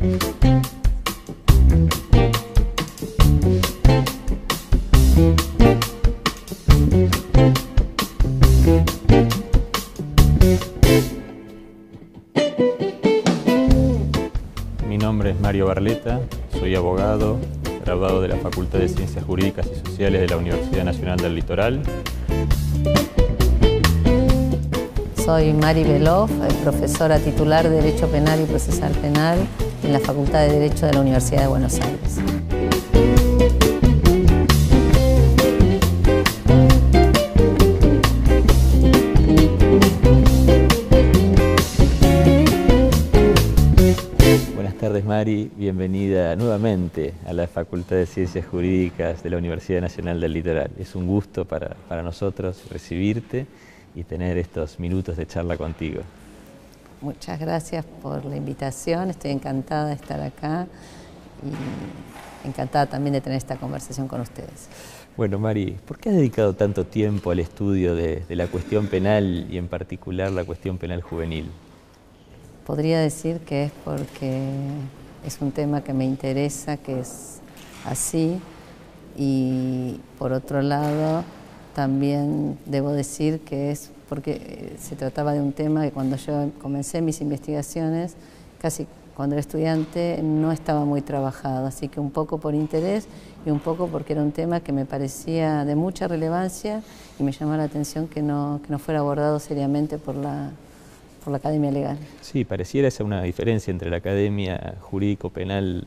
Mi nombre es Mario Barleta, soy abogado, graduado de la Facultad de Ciencias Jurídicas y Sociales de la Universidad Nacional del Litoral. Soy Mari Belov, profesora titular de Derecho Penal y Procesal Penal en la Facultad de Derecho de la Universidad de Buenos Aires. Buenas tardes Mari, bienvenida nuevamente a la Facultad de Ciencias Jurídicas de la Universidad Nacional del Litoral. Es un gusto para, para nosotros recibirte y tener estos minutos de charla contigo. Muchas gracias por la invitación, estoy encantada de estar acá y encantada también de tener esta conversación con ustedes. Bueno, Mari, ¿por qué has dedicado tanto tiempo al estudio de, de la cuestión penal y en particular la cuestión penal juvenil? Podría decir que es porque es un tema que me interesa, que es así, y por otro lado también debo decir que es porque eh, se trataba de un tema que cuando yo comencé mis investigaciones, casi cuando era estudiante, no estaba muy trabajado, así que un poco por interés y un poco porque era un tema que me parecía de mucha relevancia y me llamaba la atención que no, que no fuera abordado seriamente por la, por la Academia Legal. Sí, pareciera esa una diferencia entre la Academia Jurídico-Penal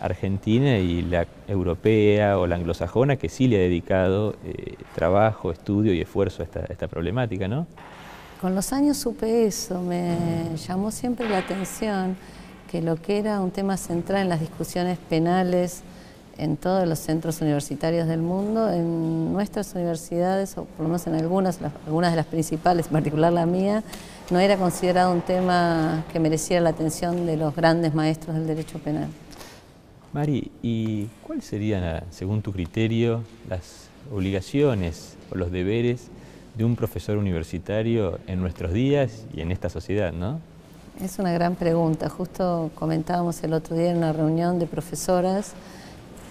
argentina y la europea o la anglosajona que sí le ha dedicado eh, trabajo, estudio y esfuerzo a esta, problemática, ¿no? Con los años supe eso, me llamó siempre la atención que lo que era un tema central en las discusiones penales en todos los centros universitarios del mundo, en nuestras universidades, o por lo menos en algunas, algunas de las principales, en particular la mía, no era considerado un tema que mereciera la atención de los grandes maestros del derecho penal. Mari, ¿y cuáles serían, según tu criterio, las obligaciones o los deberes de un profesor universitario en nuestros días y en esta sociedad, no? Es una gran pregunta. Justo comentábamos el otro día en una reunión de profesoras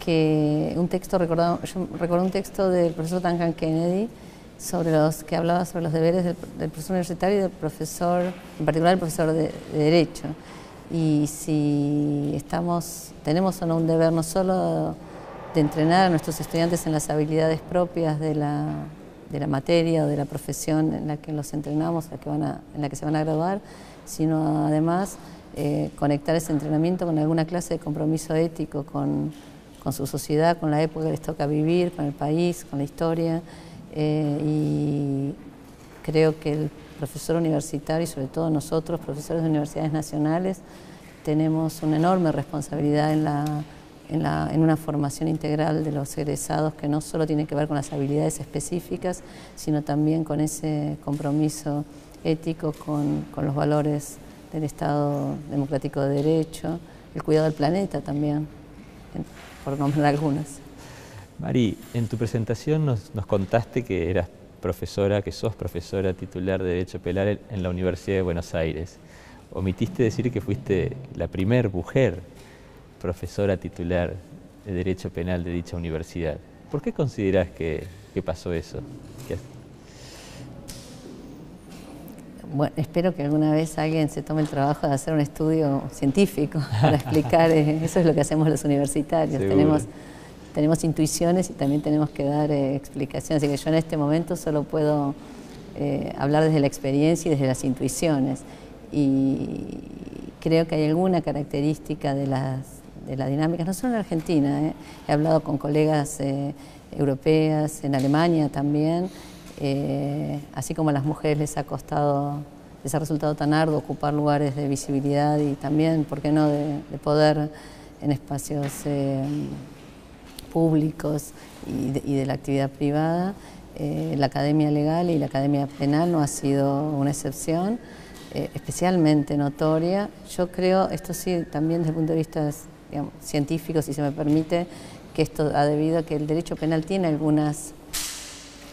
que un texto, recordado, yo recordé un texto del profesor Duncan Kennedy sobre los que hablaba sobre los deberes del, profesor universitario y del profesor, en particular el profesor de Derecho y si estamos, tenemos o no un deber no solo de entrenar a nuestros estudiantes en las habilidades propias de la, de la materia o de la profesión en la que los entrenamos, la que van a, en la que se van a graduar, sino además eh, conectar ese entrenamiento con alguna clase de compromiso ético con, con, su sociedad, con la época que les toca vivir, con el país, con la historia. Eh, y creo que el profesor universitario y sobre todo nosotros, profesores de universidades nacionales, tenemos una enorme responsabilidad en, la, en, la, en, una formación integral de los egresados que no solo tiene que ver con las habilidades específicas, sino también con ese compromiso ético, con, con los valores del Estado democrático de derecho, el cuidado del planeta también, por nombrar algunas. Mari, en tu presentación nos, nos contaste que eras profesora, que sos profesora titular de Derecho Penal en la Universidad de Buenos Aires. Omitiste decir que fuiste la primer mujer profesora titular de Derecho Penal de dicha universidad. ¿Por qué considerás que, que pasó eso? ¿Qué bueno, espero que alguna vez alguien se tome el trabajo de hacer un estudio científico para explicar, eh, eso es lo que hacemos los universitarios, tenemos, tenemos intuiciones y también tenemos que dar eh, explicaciones, así que yo en este momento solo puedo eh, hablar desde la experiencia y desde las intuiciones. Y creo que hay alguna característica de las, de las dinámicas, no solo en Argentina, he hablado con colegas europeas, en Alemania también, eh, así como a las mujeres les ha costado, les ha resultado tan arduo ocupar lugares de visibilidad y también, ¿por qué no?, de, de poder en espacios eh, públicos y de, la actividad privada. Eh, la Academia Legal y la Academia Penal no ha sido una excepción, eh, especialmente notoria. Yo creo, esto sí, también desde el punto de vista científico, si se me permite, que esto ha debido a que el derecho penal tiene algunas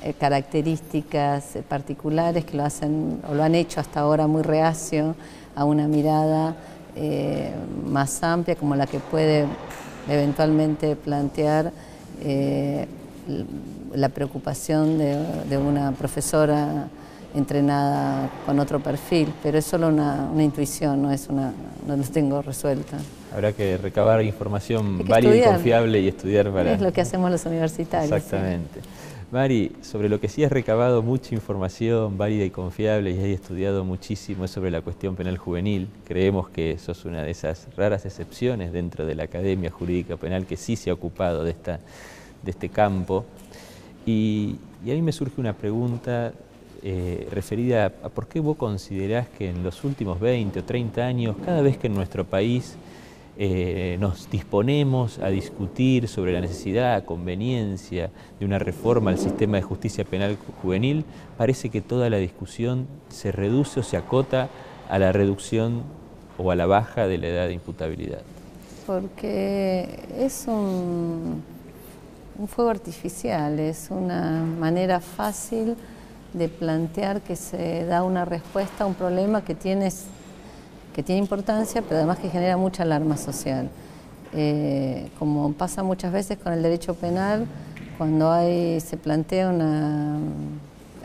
eh, características particulares que lo hacen o lo han hecho hasta ahora muy reacio a una mirada más amplia como la que puede eventualmente plantear eh, la preocupación de, una profesora entrenada con otro perfil, pero es solo una, intuición, no es una, no lo tengo resuelta. Habrá que recabar información válida y confiable y estudiar para... Es lo que hacemos los universitarios. Exactamente. Mari, sobre lo que sí has recabado mucha información válida y confiable y has estudiado muchísimo es sobre la cuestión penal juvenil. Creemos que sos una de esas raras excepciones dentro de la Academia Jurídica Penal que sí se ha ocupado de, esta, de este campo. Y, y a mí me surge una pregunta eh, referida a, a por qué vos considerás que en los últimos 20 o 30 años, cada vez que en nuestro país eh, nos disponemos a discutir sobre la necesidad, conveniencia de una reforma al sistema de justicia penal juvenil, parece que toda la discusión se reduce o se acota a la reducción o a la baja de la edad de imputabilidad. Porque es un, fuego artificial, es una manera fácil de plantear que se da una respuesta a un problema que tiene que tiene importancia, pero además que genera mucha alarma social. Eh, como pasa muchas veces con el derecho penal, cuando hay, se plantea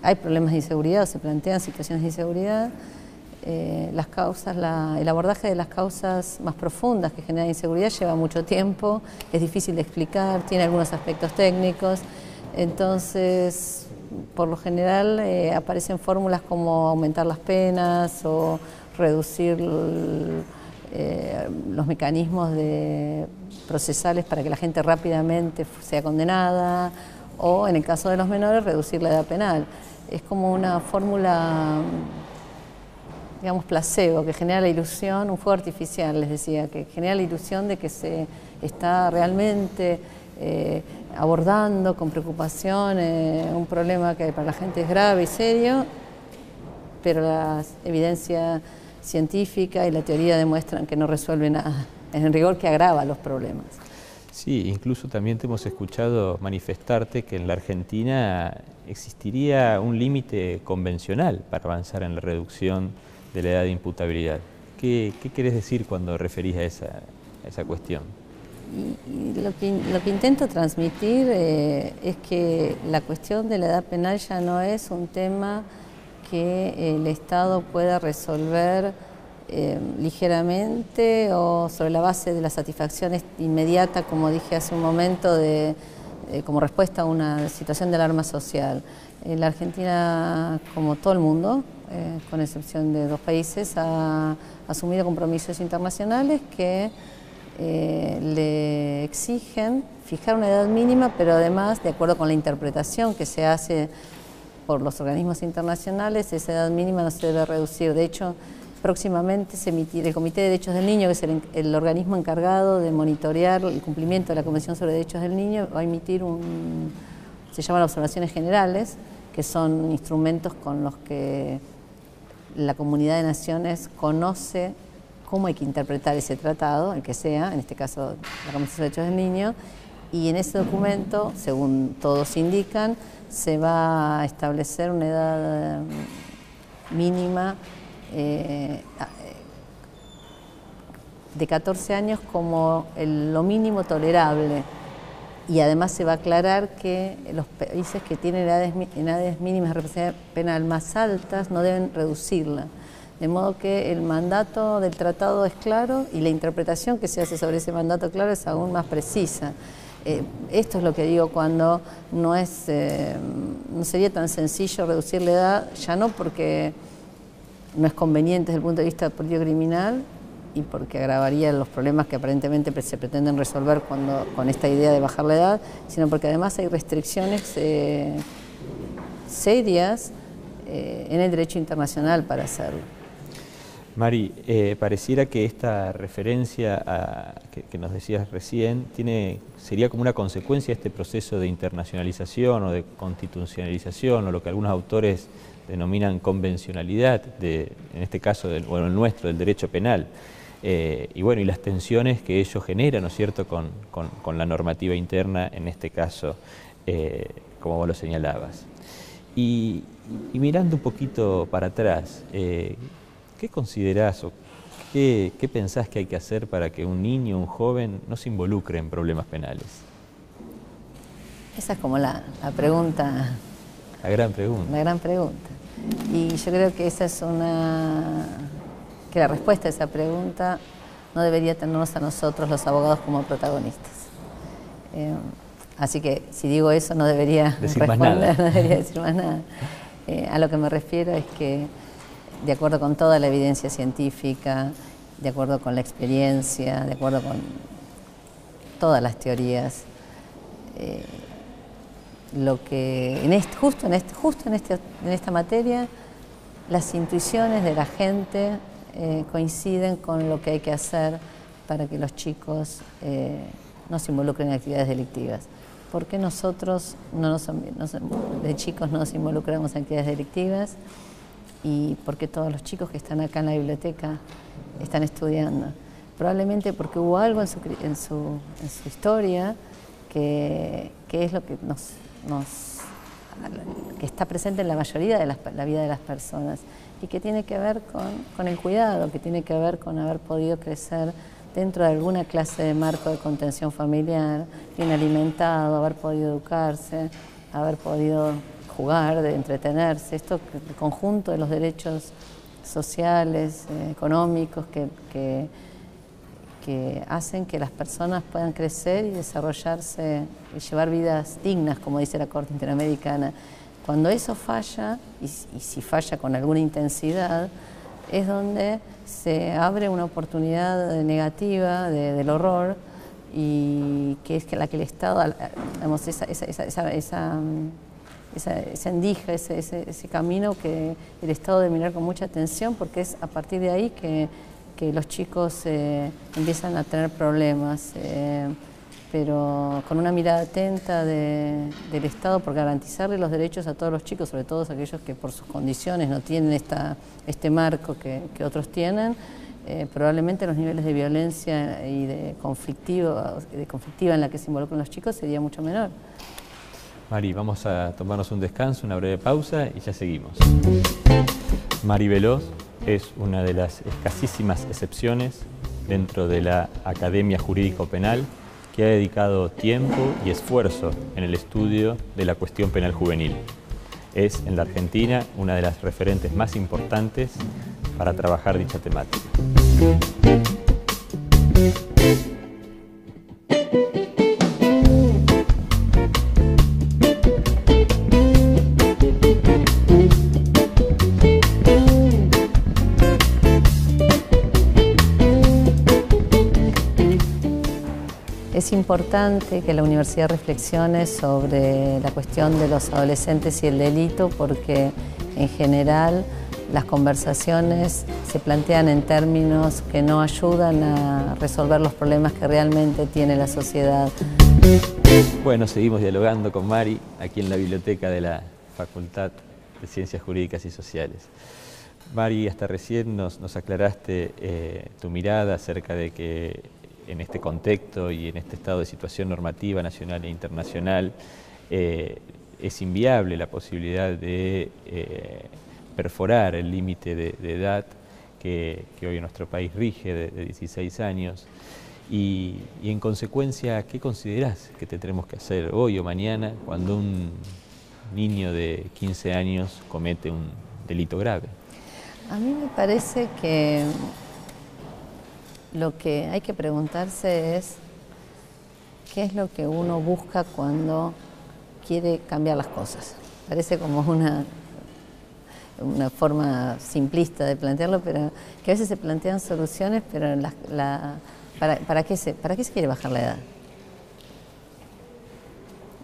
hay problemas de inseguridad o se plantean situaciones de inseguridad, eh, las causas, el abordaje de las causas más profundas que generan inseguridad lleva mucho tiempo, es difícil de explicar, tiene algunos aspectos técnicos, entonces por lo general eh, aparecen fórmulas como aumentar las penas o reducir eh, los mecanismos procesales para que la gente rápidamente sea condenada o en el caso de los menores reducir la edad penal. Es como una fórmula, digamos, placebo, que genera la ilusión, un fuego artificial, les decía, que genera la ilusión de que se está realmente eh, abordando con preocupación eh, un problema que para la gente es grave y serio, pero la evidencia científica y la teoría demuestran que no resuelve nada, en rigor que agrava los problemas. Sí, incluso también te hemos escuchado manifestarte que en la Argentina existiría un límite convencional para avanzar en la reducción de la edad de imputabilidad. ¿Qué, qué querés decir cuando referís a esa, esa cuestión? lo, que, intento transmitir eh, es que la cuestión de la edad penal ya no es un tema que el Estado pueda resolver eh, ligeramente o sobre la base de la satisfacción inmediata, como dije hace un momento, de, eh, como respuesta a una situación de alarma social. la Argentina, como todo el mundo, eh, con excepción de dos países, ha asumido compromisos internacionales que le exigen fijar una edad mínima, pero además, de acuerdo con la interpretación que se hace por los organismos internacionales, esa edad mínima no se debe reducir. De hecho, próximamente se emitirá el Comité de Derechos del Niño, que es el, organismo encargado de monitorear el cumplimiento de la Convención sobre Derechos del Niño, va a emitir un, se llaman observaciones generales, que son instrumentos con los que la comunidad de naciones conoce cómo hay que interpretar ese tratado, el que sea, en este caso la Convención sobre Derechos del Niño, y en ese documento, según todos indican, se va a establecer una edad mm, mínima eh, de 14 años como lo mínimo tolerable y además se va a aclarar que los países que tienen edades, mínimas de representación penal más altas no deben reducirla. De modo que el mandato del tratado es claro y la interpretación que se hace sobre ese mandato claro es aún más precisa. Eh, esto es lo que digo cuando no, es, eh, no sería tan sencillo reducir la edad, ya no porque no es conveniente desde el punto de vista político criminal y porque agravaría los problemas que aparentemente se pretenden resolver cuando, con esta idea de bajar la edad, sino porque además hay restricciones eh, serias en el derecho internacional para hacerlo. Mari, eh, pareciera que esta referencia que, nos decías recién tiene, sería como una consecuencia de este proceso de internacionalización o de constitucionalización o lo que algunos autores denominan convencionalidad, de, en este caso, del, bueno, el nuestro, del derecho penal. Eh, y bueno, y las tensiones que ello genera, ¿no es cierto?, con, la normativa interna, en este caso, eh, como vos lo señalabas. Y, y, mirando un poquito para atrás, ¿Qué considerás o ¿qué, ¿qué, pensás que hay que hacer para que un niño, un joven, no se involucre en problemas penales? Esa es como la, la pregunta. La gran pregunta. La gran pregunta. Y yo creo que esa es una. que la respuesta a esa pregunta no debería tenernos a nosotros, los abogados, como protagonistas. Eh, así que si digo eso, no debería decir más nada. no debería decir más nada. Eh, a lo que me refiero es que, de acuerdo con toda la evidencia científica, de acuerdo con la experiencia, de acuerdo con todas las teorías, eh, lo que en este, justo, en justo en, este, esta materia, las intuiciones de la gente eh, coinciden con lo que hay que hacer para que los chicos eh, no se involucren en actividades delictivas. ¿Por qué nosotros no nos, de chicos no nos involucramos en actividades delictivas? ¿Y por qué todos los chicos que están acá en la biblioteca están estudiando? Probablemente porque hubo algo en su, en su, en su historia que, que, es lo que nos, nos, que está presente en la mayoría de la vida de las personas y que tiene que ver con, con, el cuidado, que tiene que ver con haber podido crecer dentro de alguna clase de marco de contención familiar, bien alimentado, haber podido educarse, haber podido jugar, de entretenerse, esto, el conjunto de los derechos sociales, eh, económicos que, hacen que las personas puedan crecer y desarrollarse y llevar vidas dignas, como dice la Corte Interamericana. Cuando eso falla, y, y, si falla con alguna intensidad, es donde se abre una oportunidad negativa de, del horror y que es que la que el Estado, digamos, esa, esa, esa, esa esa, esa endija, ese, ese, ese, camino que el Estado debe mirar con mucha atención porque es a partir de ahí que, que los chicos eh, empiezan a tener problemas. Eh, pero con una mirada atenta de, del Estado por garantizarle los derechos a todos los chicos, sobre todo aquellos que por sus condiciones no tienen esta, este marco que, que otros tienen, eh, probablemente los niveles de violencia y de, conflictivo, de conflictiva en la que se involucran los chicos sería mucho menor. Mari, vamos a tomarnos un descanso, una breve pausa y ya seguimos. Mari Veloz es una de las escasísimas excepciones dentro de la Academia Jurídico Penal que ha dedicado tiempo y esfuerzo en el estudio de la cuestión penal juvenil. Es en la Argentina una de las referentes más importantes para trabajar dicha temática. Es importante que la universidad reflexione sobre la cuestión de los adolescentes y el delito porque en general las conversaciones se plantean en términos que no ayudan a resolver los problemas que realmente tiene la sociedad. Bueno, seguimos dialogando con Mari aquí en la biblioteca de la Facultad de Ciencias Jurídicas y Sociales. Mari, hasta recién nos, aclaraste eh, tu mirada acerca de que en este contexto y en este estado de situación normativa nacional e internacional, eh, es inviable la posibilidad de eh, perforar el límite de, de, edad que, hoy nuestro país rige de, de 16 años. Y, y, en consecuencia, ¿qué considerás que tendremos que hacer hoy o mañana cuando un niño de 15 años comete un delito grave? A mí me parece que lo que hay que preguntarse es qué es lo que uno busca cuando quiere cambiar las cosas. Parece como una, una forma simplista de plantearlo, pero que a veces se plantean soluciones, pero la, la, para, para, qué se, ¿para qué se quiere bajar la edad?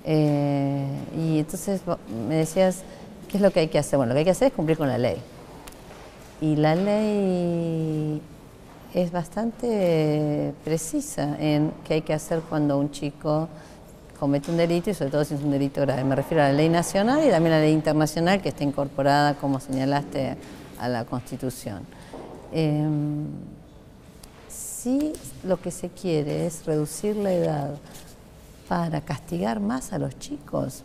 Eh, y entonces me decías, ¿qué es lo que hay que hacer? Bueno, lo que hay que hacer es cumplir con la ley. Y la ley es bastante precisa en qué hay que hacer cuando un chico comete un delito y sobre todo si es un delito grave. Me refiero a la ley nacional y también a la ley internacional que está incorporada, como señalaste, a la Constitución. Eh, si lo que se quiere es reducir la edad para castigar más a los chicos,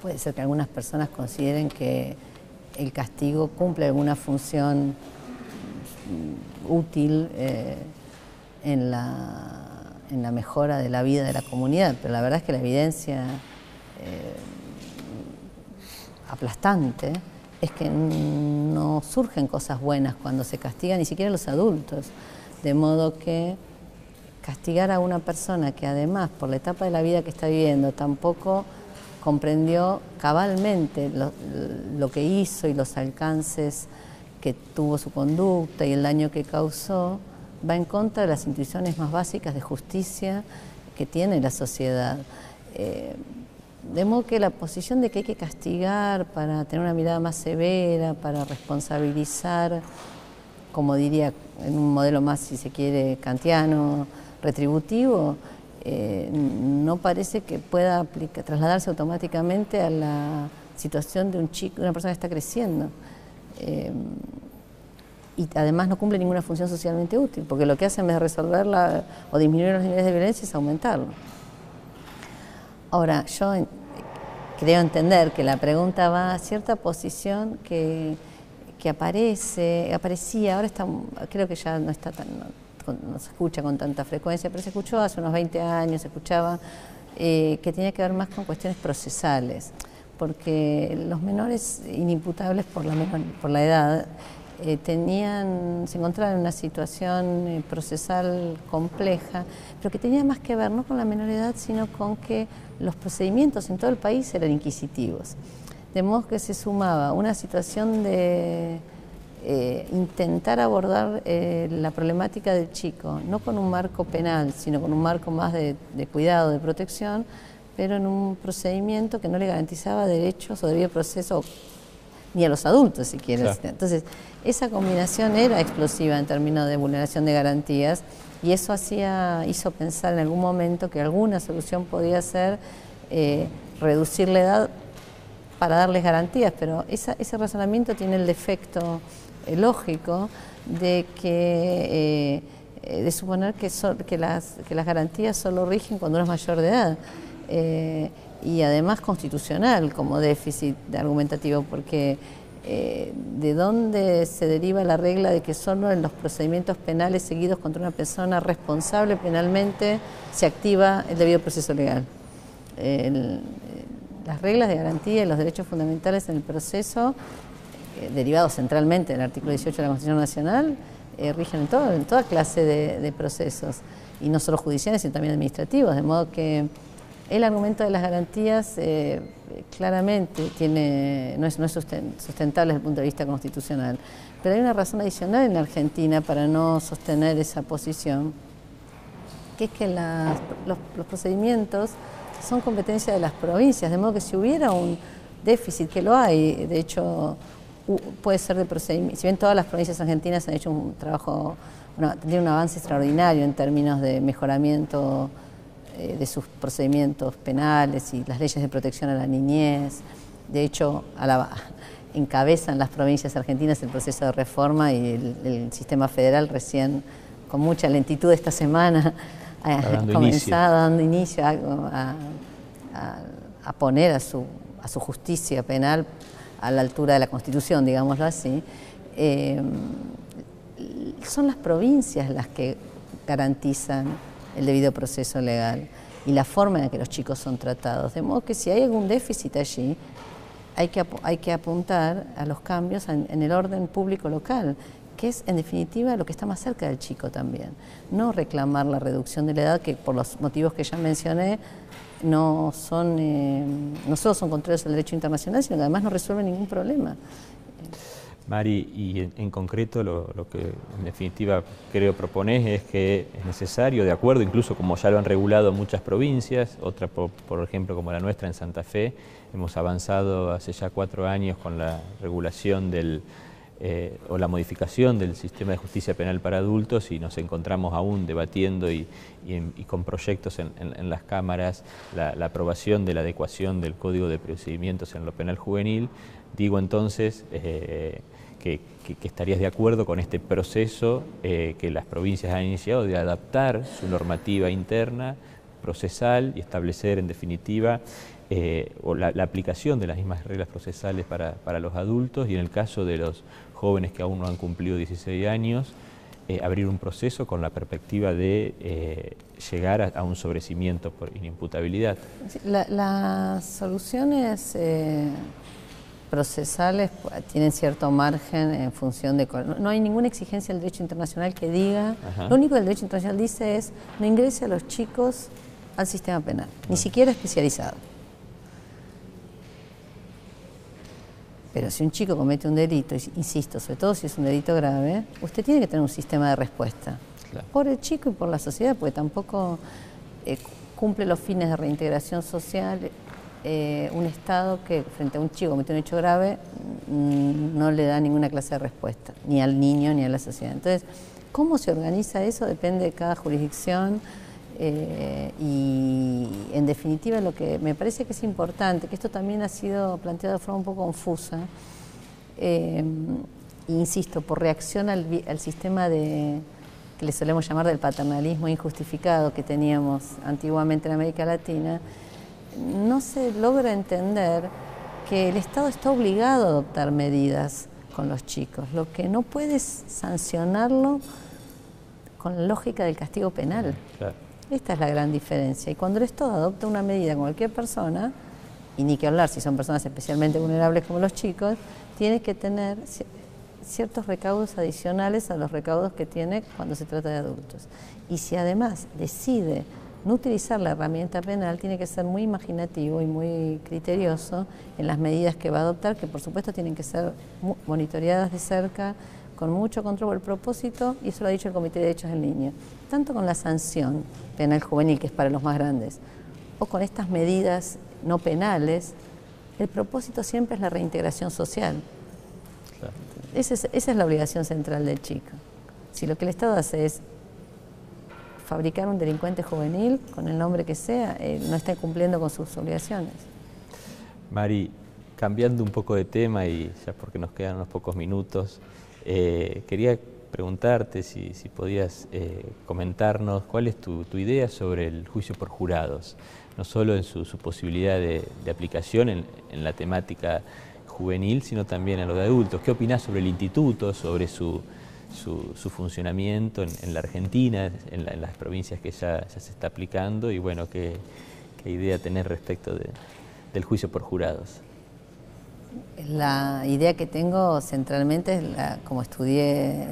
puede ser que algunas personas consideren que el castigo cumple alguna función útil eh, en, la, en, la, mejora de la vida de la comunidad, pero la verdad es que la evidencia eh, aplastante es que no surgen cosas buenas cuando se castiga ni siquiera los adultos, de modo que castigar a una persona que además por la etapa de la vida que está viviendo tampoco comprendió cabalmente lo, que hizo y los alcances que tuvo su conducta y el daño que causó, va en contra de las intuiciones más básicas de justicia que tiene la sociedad. Eh, de modo que la posición de que hay que castigar para tener una mirada más severa, para responsabilizar, como diría en un modelo más, si se quiere, kantiano, retributivo, eh, no parece que pueda trasladarse automáticamente a la situación de un chico, una persona que está creciendo. Eh, y además no cumple ninguna función socialmente útil, porque lo que hace en vez de resolverla o disminuir los niveles de violencia es aumentarlo. Ahora, yo creo entender que la pregunta va a cierta posición que, que aparece, aparecía, ahora está, creo que ya no está tan, no se escucha con tanta frecuencia, pero se escuchó hace unos 20 años, se escuchaba eh, que tenía que ver más con cuestiones procesales, porque los menores inimputables por la, por la edad eh, tenían, se encontraban en una situación eh, procesal compleja, pero que tenía más que ver no con la menor edad, sino con que los procedimientos en todo el país eran inquisitivos. De modo que se sumaba una situación de eh, intentar abordar la problemática del chico, no con un marco penal, sino con un marco más de, cuidado, de protección, pero en un procedimiento que no le garantizaba derechos o debido proceso ni a los adultos, si quieres. Entonces, esa combinación era explosiva en términos de vulneración de garantías y eso hacía, hizo pensar en algún momento que alguna solución podía ser eh, reducir la edad para darles garantías, pero ese razonamiento tiene el defecto lógico de que eh, de suponer que, que, las, que, las, garantías solo rigen cuando uno es mayor de edad eh, y además constitucional como déficit argumentativo porque eh, de dónde se deriva la regla de que solo en los procedimientos penales seguidos contra una persona responsable penalmente se activa el debido proceso legal. las reglas de garantía y los derechos fundamentales en el proceso eh, derivados centralmente del artículo 18 de la Constitución Nacional, rigen en, todo, en, toda clase de, procesos, y no solo judiciales, sino también administrativos, de modo que el argumento de las garantías eh, claramente tiene, no es, no es sustentable desde el punto de vista constitucional. Pero hay una razón adicional en la Argentina para no sostener esa posición, que es que los, los procedimientos son competencia de las provincias, de modo que si hubiera un déficit, que lo hay, de hecho puede ser de procedimiento, si bien todas las provincias argentinas han hecho un trabajo, tienen un avance extraordinario en términos de mejoramiento eh, de sus procedimientos penales y las leyes de protección a la niñez, de hecho encabezan las provincias argentinas el proceso de reforma y el, sistema federal recién con mucha lentitud esta semana ha comenzado dando inicio. a, poner a su, a su justicia penal a la altura de la Constitución, digámoslo así, eh, son las provincias las que garantizan el debido proceso legal y la forma en la que los chicos son tratados. De modo que si hay algún déficit allí, hay que, hay que apuntar a los cambios en, en el orden público local, que es en definitiva lo que está más cerca del chico también. No reclamar la reducción de la edad, que por los motivos que ya mencioné, no, son, eh, no solo son contrarios al derecho internacional, sino que además no resuelven ningún problema. Mari, y en, concreto lo, que en definitiva creo propones es que es necesario, de acuerdo, incluso como ya lo han regulado muchas provincias, otra por, por, ejemplo como la nuestra en Santa Fe, hemos avanzado hace ya cuatro años con la regulación del, eh, o la modificación del sistema de justicia penal para adultos y nos encontramos aún debatiendo y, con proyectos en, las cámaras la, aprobación de la adecuación del Código de Procedimientos en lo penal juvenil, digo entonces eh, que, estarías de acuerdo con este proceso eh, que las provincias han iniciado de adaptar su normativa interna procesal y establecer en definitiva eh, la, aplicación de las mismas reglas procesales para, para, los adultos y en el caso de los jóvenes que aún no han cumplido 16 años, eh, abrir un proceso con la perspectiva de llegar a, un sobrecimiento por inimputabilidad. las soluciones procesales pues, tienen cierto margen en función de... No hay ninguna exigencia del derecho internacional que diga... Lo único que el derecho internacional dice es no ingrese a los chicos al sistema penal, ni siquiera especializado. Pero si un chico comete un delito, insisto, sobre todo si es un delito grave, usted tiene que tener un sistema de respuesta. Por el chico y por la sociedad, porque tampoco eh, cumple los fines de reintegración social eh, un Estado que frente a un chico comete un hecho grave mm, no le da ninguna clase de respuesta, ni al niño ni a la sociedad. Entonces, ¿cómo se organiza eso? Depende de cada jurisdicción. Eh, y en definitiva lo que me parece que es importante, que esto también ha sido planteado de forma un poco confusa, eh, insisto, por reacción al, sistema de, que le solemos llamar del paternalismo injustificado que teníamos antiguamente en América Latina, no se logra entender que el Estado está obligado a adoptar medidas con los chicos, lo que no puede sancionarlo con la lógica del castigo penal. Esta es la gran diferencia. Y cuando el Estado adopta una medida con cualquier persona, y ni que hablar si son personas especialmente vulnerables como los chicos, tiene que tener ciertos recaudos adicionales a los recaudos que tiene cuando se trata de adultos. Y si además decide no utilizar la herramienta penal, tiene que ser muy imaginativo y muy criterioso en las medidas que va a adoptar, que por supuesto tienen que ser monitoreadas de cerca, con mucho control el propósito, y eso lo ha dicho el Comité de Derechos del Niño, tanto con la sanción penal juvenil, que es para los más grandes, o con estas medidas no penales, el propósito siempre es la reintegración social. Esa, es, esa es la obligación central del chico. Si lo que el Estado hace es fabricar un delincuente juvenil, con el nombre que sea, no está cumpliendo con sus obligaciones. Mari, cambiando un poco de tema y ya porque nos quedan unos pocos minutos, eh, quería preguntarte si, podías eh, comentarnos cuál es tu, idea sobre el juicio por jurados, no solo en su, posibilidad de, aplicación en, la temática juvenil, sino también en lo de adultos. ¿Qué opinás sobre el instituto, sobre su, funcionamiento en, la Argentina, en, las provincias que ya, se está aplicando y bueno, qué, idea tenés respecto del juicio por jurados? La idea que tengo centralmente es, como estudié,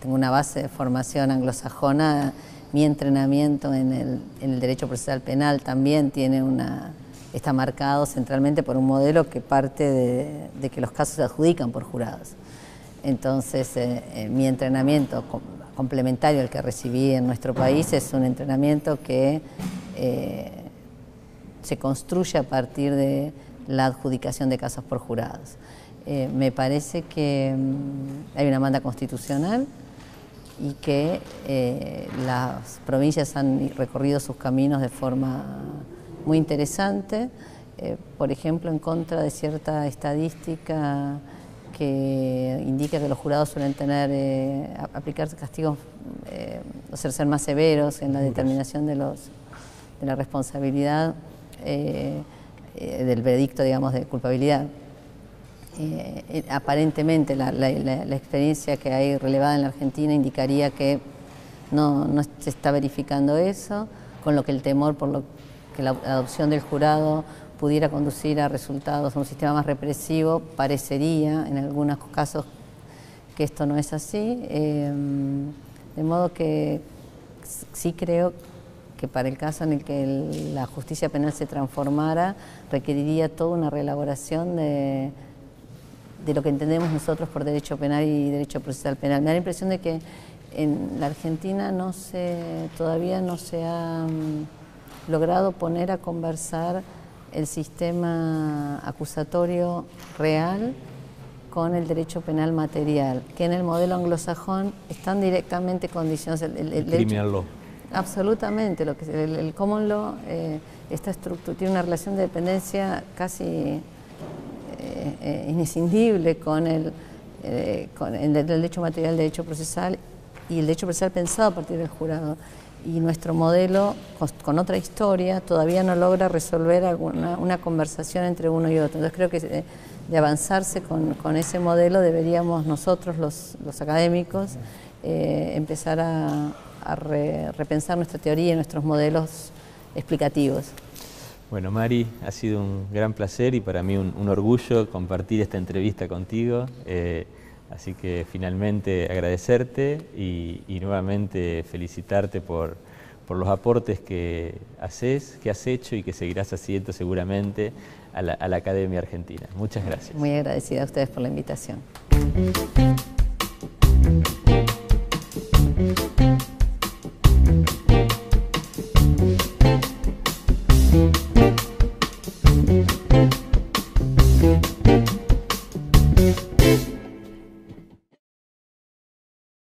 tengo una base de formación anglosajona, mi entrenamiento en el, derecho procesal penal también tiene una, está marcado centralmente por un modelo que parte de, que los casos se adjudican por jurados. Entonces, eh, eh, mi entrenamiento complementario al que recibí en nuestro país es un entrenamiento que eh, se construye a partir de la adjudicación de casos por jurados. Me parece que mm, hay una demanda constitucional y que las provincias han recorrido sus caminos de forma muy interesante, por ejemplo, en contra de cierta estadística que indica que los jurados suelen tener, aplicarse castigos, o ser, ser más severos en la determinación de, los, de la responsabilidad. Eh, del veredicto, digamos, de culpabilidad. Eh, eh, aparentemente la, experiencia que hay relevada en la Argentina indicaría que no, se está verificando eso, con lo que el temor por lo que la adopción del jurado pudiera conducir a resultados, a un sistema más represivo, parecería en algunos casos que esto no es así. de modo que sí creo que para el caso en el que la justicia penal se transformara, requeriría toda una reelaboración de, de lo que entendemos nosotros por derecho penal y derecho procesal penal. Me da la impresión de que en la Argentina no se, todavía no se ha mm, logrado poner a conversar el sistema acusatorio real con el derecho penal material, que en el modelo anglosajón están directamente condicionados. El, el, criminal law. Absolutamente, lo que el, common law eh, tiene una relación de dependencia casi eh, eh, inescindible con el, con el derecho material, el derecho procesal y el derecho procesal pensado a partir del jurado. Y nuestro modelo, con, otra historia, todavía no logra resolver alguna, una conversación entre uno y otro. Entonces creo que eh, de, avanzarse con, con, ese modelo deberíamos nosotros, los, los académicos, eh, empezar a, repensar nuestra teoría y nuestros modelos explicativos. Bueno, Mari, ha sido un gran placer y para mí un, orgullo compartir esta entrevista contigo. Eh, así que finalmente agradecerte y, nuevamente felicitarte por, los aportes que haces, que has hecho y que seguirás haciendo seguramente a la, a la Academia Argentina. Muchas gracias. Muy agradecida a ustedes por la invitación.